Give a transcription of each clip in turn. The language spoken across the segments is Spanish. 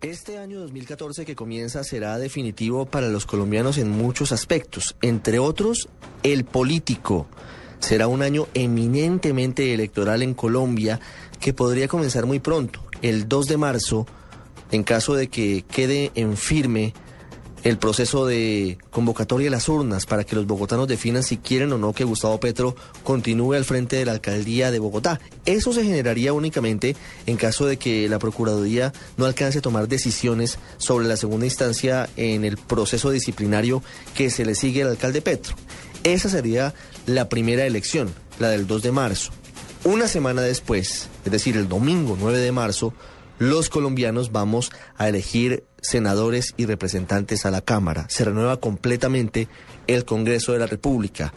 Este año 2014 que comienza será definitivo para los colombianos en muchos aspectos, entre otros el político. Será un año eminentemente electoral en Colombia que podría comenzar muy pronto, el 2 de marzo, en caso de que quede en firme el proceso de convocatoria de las urnas para que los bogotanos definan si quieren o no que Gustavo Petro continúe al frente de la alcaldía de Bogotá. Eso se generaría únicamente en caso de que la Procuraduría no alcance a tomar decisiones sobre la segunda instancia en el proceso disciplinario que se le sigue al alcalde Petro. Esa sería la primera elección, la del 2 de marzo. Una semana después, es decir, el domingo 9 de marzo, los colombianos vamos a elegir senadores y representantes a la Cámara. Se renueva completamente el Congreso de la República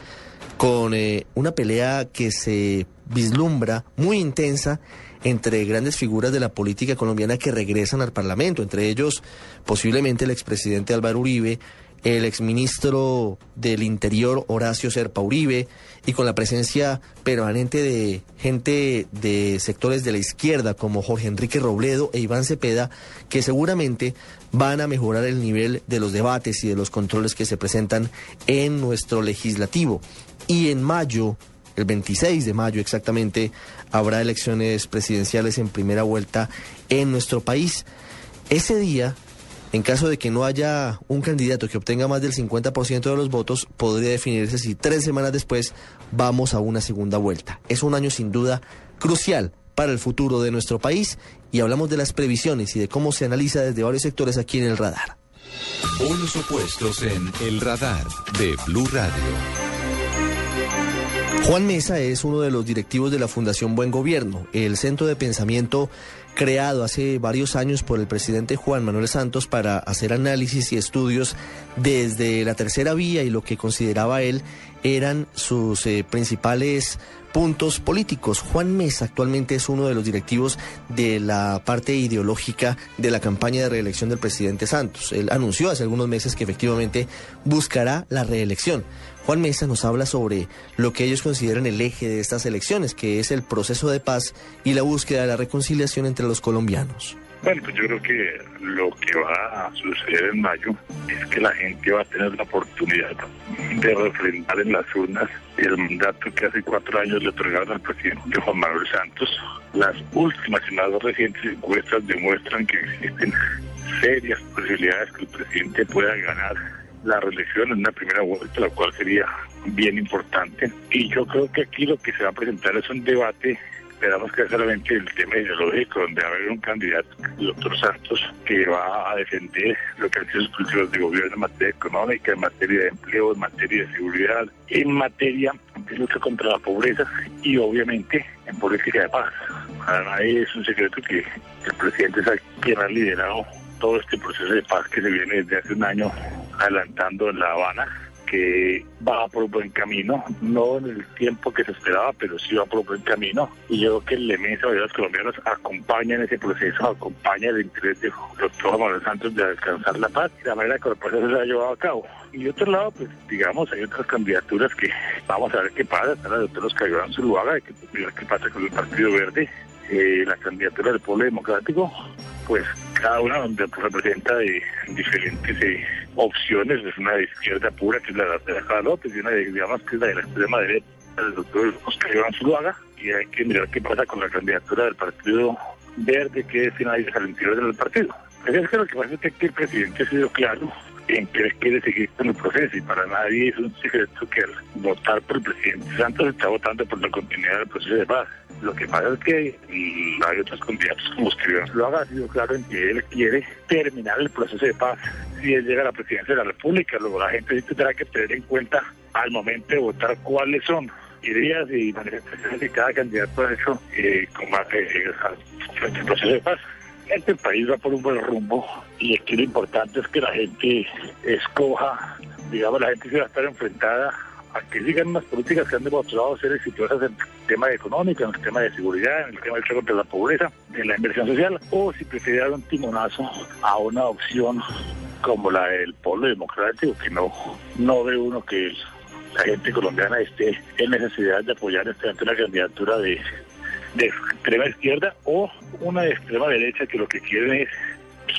con eh, una pelea que se vislumbra muy intensa entre grandes figuras de la política colombiana que regresan al Parlamento, entre ellos posiblemente el expresidente Álvaro Uribe, el exministro del Interior Horacio Serpa Uribe y con la presencia permanente de gente de sectores de la izquierda como Jorge Enrique Robledo e Iván Cepeda que seguramente van a mejorar el nivel de los debates y de los controles que se presentan en nuestro legislativo. Y en mayo, el 26 de mayo exactamente, habrá elecciones presidenciales en primera vuelta en nuestro país. Ese día en caso de que no haya un candidato que obtenga más del 50% de los votos, podría definirse si tres semanas después vamos a una segunda vuelta. Es un año sin duda crucial para el futuro de nuestro país y hablamos de las previsiones y de cómo se analiza desde varios sectores aquí en el radar. Unos opuestos en el radar de Blue Radio. Juan Mesa es uno de los directivos de la Fundación Buen Gobierno, el centro de pensamiento creado hace varios años por el presidente Juan Manuel Santos para hacer análisis y estudios desde la tercera vía y lo que consideraba él eran sus eh, principales puntos políticos. Juan Mesa actualmente es uno de los directivos de la parte ideológica de la campaña de reelección del presidente Santos. Él anunció hace algunos meses que efectivamente buscará la reelección. Juan Mesa nos habla sobre lo que ellos consideran el eje de estas elecciones, que es el proceso de paz y la búsqueda de la reconciliación entre los colombianos. Bueno, pues yo creo que lo que va a suceder en mayo es que la gente va a tener la oportunidad de refrendar en las urnas el mandato que hace cuatro años le otorgaron al presidente Juan Manuel Santos. Las últimas y más recientes encuestas demuestran que existen serias posibilidades que el presidente pueda ganar la reelección en una primera vuelta, la cual sería bien importante. Y yo creo que aquí lo que se va a presentar es un debate esperamos que solamente el tema ideológico, donde va a haber un candidato, el doctor Santos, que va a defender lo que han sido sus políticas de gobierno en materia económica, en materia de empleo, en materia de seguridad, en materia de lucha contra la pobreza y obviamente en política de paz. Para nadie es un secreto que el presidente es quien ha liderado todo este proceso de paz que se viene desde hace un año adelantando en La Habana que va por un buen camino, no en el tiempo que se esperaba, pero sí va por un buen camino. Y yo creo que el inmenso de los colombianos acompaña en ese proceso, acompaña el interés de doctor Manuel Santos de alcanzar la paz y la manera que el proceso se ha llevado a cabo. Y de otro lado, pues digamos, hay otras candidaturas que vamos a ver qué pasa. Está la doctora Oscar Iván Zuluaga, que ver qué pasa con el Partido Verde, eh, la candidatura del Pueblo Democrático, pues cada una donde representa de diferentes eh, opciones, es una de izquierda pura, que es la de la López, y una de, digamos, que es la de la extrema derecha del doctor Oscar Iván Zuluaga, y hay que mirar qué pasa con la candidatura del Partido Verde, que es finaliza al interior del partido. Es que lo que pasa es que el presidente ha sido claro en que quiere seguir con el proceso y para nadie es un secreto que al votar por el presidente Santos está votando por la continuidad del proceso de paz. Lo que pasa es que hay otros candidatos como escribieron lo ha sido claro en que él quiere terminar el proceso de paz si él llega a la presidencia de la República. Luego la gente tendrá que tener en cuenta al momento de votar cuáles son ideas y manifestaciones de cada candidato ha hecho eh, con eh, el proceso de paz. Este país va por un buen rumbo y aquí lo importante es que la gente escoja, digamos, la gente se va a estar enfrentada a que sigan unas políticas que han demostrado ser exitosas en el tema económico, en el tema de seguridad, en el tema del contra la pobreza, en la inversión social, o si prefiere dar un timonazo a una opción como la del polo democrático, que no, no ve uno que la gente colombiana esté en necesidad de apoyar esta candidatura de extrema izquierda o una extrema derecha que lo que quieren es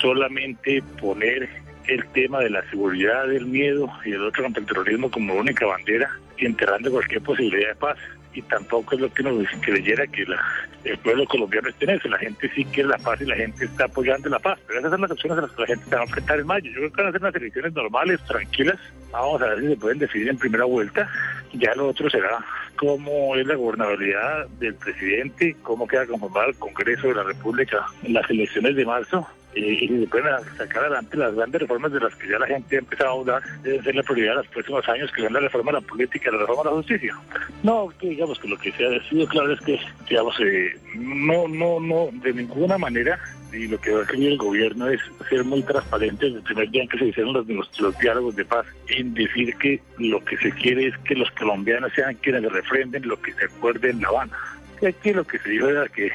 solamente poner el tema de la seguridad, del miedo y el otro contra el terrorismo como única bandera y enterrando cualquier posibilidad de paz. Y tampoco es lo que nos creyera que la, el pueblo colombiano esté en eso. La gente sí quiere la paz y la gente está apoyando la paz. Pero esas son las opciones a las que la gente se va a enfrentar en mayo. Yo creo que van a ser unas elecciones normales, tranquilas. Vamos a ver si se pueden decidir en primera vuelta. Ya lo otro será cómo es la gobernabilidad del presidente, cómo queda conformado el Congreso de la República en las elecciones de marzo y, se pueden sacar adelante las grandes reformas de las que ya la gente ha empezado a hablar, deben ser la prioridad de los próximos años, que son la reforma de la política la reforma de la justicia. No, que digamos que lo que se ha decidido claro es que, digamos, eh, no, no, no, de ninguna manera y lo que va a querer el gobierno es ser muy transparente desde el primer día en que se hicieron los, los, diálogos de paz, en decir que lo que se quiere es que los colombianos sean quienes refrenden lo que se acuerde en La Habana. Y aquí lo que se dijo era que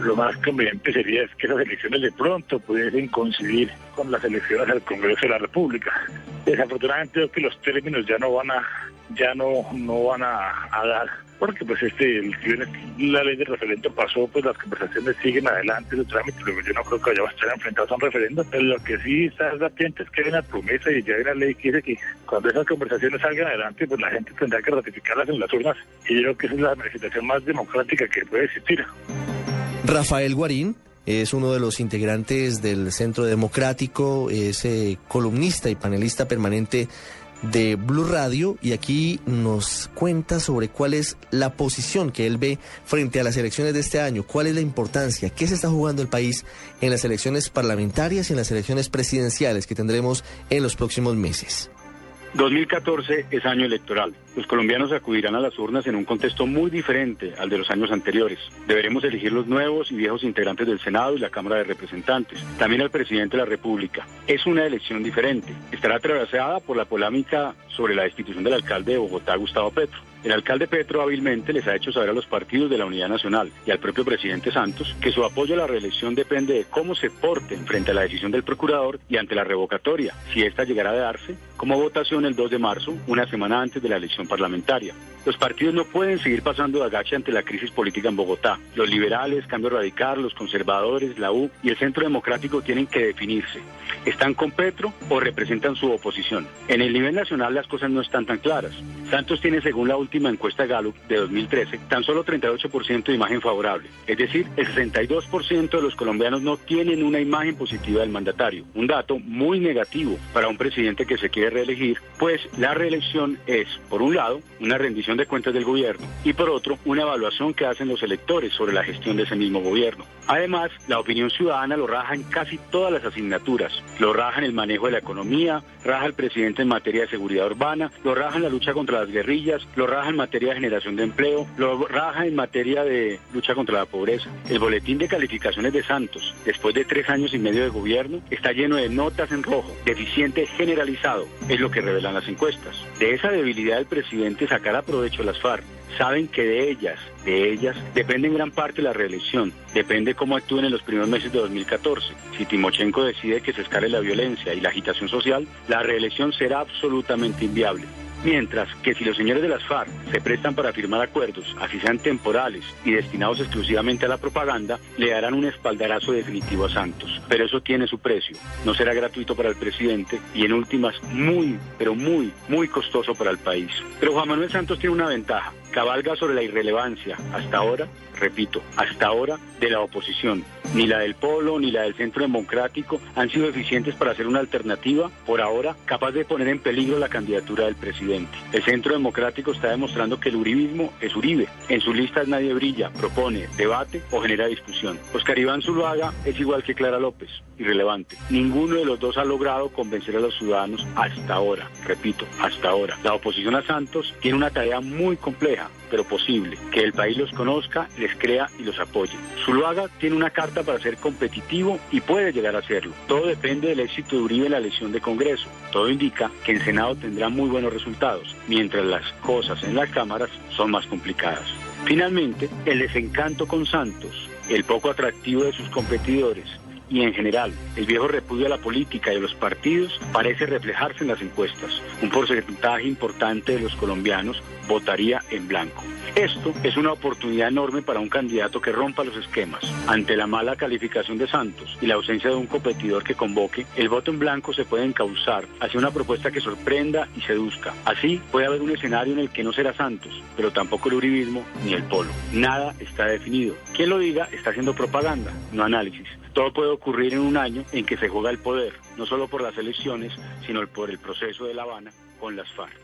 lo más conveniente sería que esas elecciones de pronto pudiesen coincidir con las elecciones al Congreso de la República. Desafortunadamente creo que los términos ya no van a ya no no van a, dar porque pues este la ley de referendo pasó pues las conversaciones siguen adelante los trámites luego yo no creo que vaya a estar enfrentados a un referendo pero lo que sí está latente es que hay una promesa y ya hay una ley que dice que cuando esas conversaciones salgan adelante pues la gente tendrá que ratificarlas en las urnas y yo creo que esa es la manifestación más democrática que puede existir. Rafael Guarín es uno de los integrantes del Centro Democrático, es eh, columnista y panelista permanente de Blue Radio y aquí nos cuenta sobre cuál es la posición que él ve frente a las elecciones de este año, cuál es la importancia, qué se está jugando el país en las elecciones parlamentarias y en las elecciones presidenciales que tendremos en los próximos meses. 2014 es año electoral. Los colombianos acudirán a las urnas en un contexto muy diferente al de los años anteriores. Deberemos elegir los nuevos y viejos integrantes del Senado y la Cámara de Representantes, también al presidente de la República. Es una elección diferente. Estará atravesada por la polémica sobre la destitución del alcalde de Bogotá, Gustavo Petro. El alcalde Petro hábilmente les ha hecho saber a los partidos de la Unidad Nacional y al propio presidente Santos que su apoyo a la reelección depende de cómo se porten frente a la decisión del procurador y ante la revocatoria, si ésta llegara a darse, como votación el 2 de marzo, una semana antes de la elección parlamentaria. Los partidos no pueden seguir pasando de agache ante la crisis política en Bogotá. Los liberales, Cambio Radical, los conservadores, la U y el Centro Democrático tienen que definirse. ¿Están con Petro o representan su oposición? En el nivel nacional las cosas no están tan claras. Santos tiene, según la última encuesta Gallup de 2013, tan solo 38% de imagen favorable. Es decir, el 62% de los colombianos no tienen una imagen positiva del mandatario. Un dato muy negativo para un presidente que se quiere reelegir, pues la reelección es, por un lado, una rendición de cuentas del gobierno y por otro, una evaluación que hacen los electores sobre la gestión de ese mismo gobierno. Además, la opinión ciudadana lo raja en casi todas las asignaturas. Lo raja en el manejo de la economía, raja el presidente en materia de seguridad urbana, lo raja en la lucha contra las guerrillas, lo raja en materia de generación de empleo, lo raja en materia de lucha contra la pobreza. El boletín de calificaciones de Santos, después de tres años y medio de gobierno, está lleno de notas en rojo, deficiente generalizado, es lo que revelan las encuestas. De esa debilidad del presidente sacará provecho las FARC saben que de ellas, de ellas, depende en gran parte la reelección, depende cómo actúen en los primeros meses de 2014. Si Timochenko decide que se escale la violencia y la agitación social, la reelección será absolutamente inviable. Mientras que si los señores de las FARC se prestan para firmar acuerdos, así sean temporales y destinados exclusivamente a la propaganda, le darán un espaldarazo definitivo a Santos. Pero eso tiene su precio. No será gratuito para el presidente y en últimas muy, pero muy, muy costoso para el país. Pero Juan Manuel Santos tiene una ventaja. Cabalga sobre la irrelevancia, hasta ahora, repito, hasta ahora, de la oposición. Ni la del Polo ni la del Centro Democrático han sido eficientes para hacer una alternativa, por ahora, capaz de poner en peligro la candidatura del presidente. El Centro Democrático está demostrando que el uribismo es Uribe. En sus listas nadie brilla, propone, debate o genera discusión. Oscar Iván Zuluaga es igual que Clara López, irrelevante. Ninguno de los dos ha logrado convencer a los ciudadanos hasta ahora, repito, hasta ahora. La oposición a Santos tiene una tarea muy compleja, pero posible, que el país los conozca, les crea y los apoye. Zuluaga tiene una carta para ser competitivo y puede llegar a serlo. Todo depende del éxito de Uribe en la elección de Congreso. Todo indica que en Senado tendrá muy buenos resultados, mientras las cosas en las cámaras son más complicadas. Finalmente, el desencanto con Santos, el poco atractivo de sus competidores, y en general el viejo repudio a la política y a los partidos parece reflejarse en las encuestas. Un porcentaje importante de los colombianos votaría en blanco. Esto es una oportunidad enorme para un candidato que rompa los esquemas. Ante la mala calificación de Santos y la ausencia de un competidor que convoque, el voto en blanco se puede encauzar hacia una propuesta que sorprenda y seduzca. Así puede haber un escenario en el que no será Santos, pero tampoco el uribismo ni el polo. Nada está definido. Quien lo diga está haciendo propaganda, no análisis. Todo puede ocurrir en un año en que se juega el poder, no solo por las elecciones, sino por el proceso de La Habana con las FARC.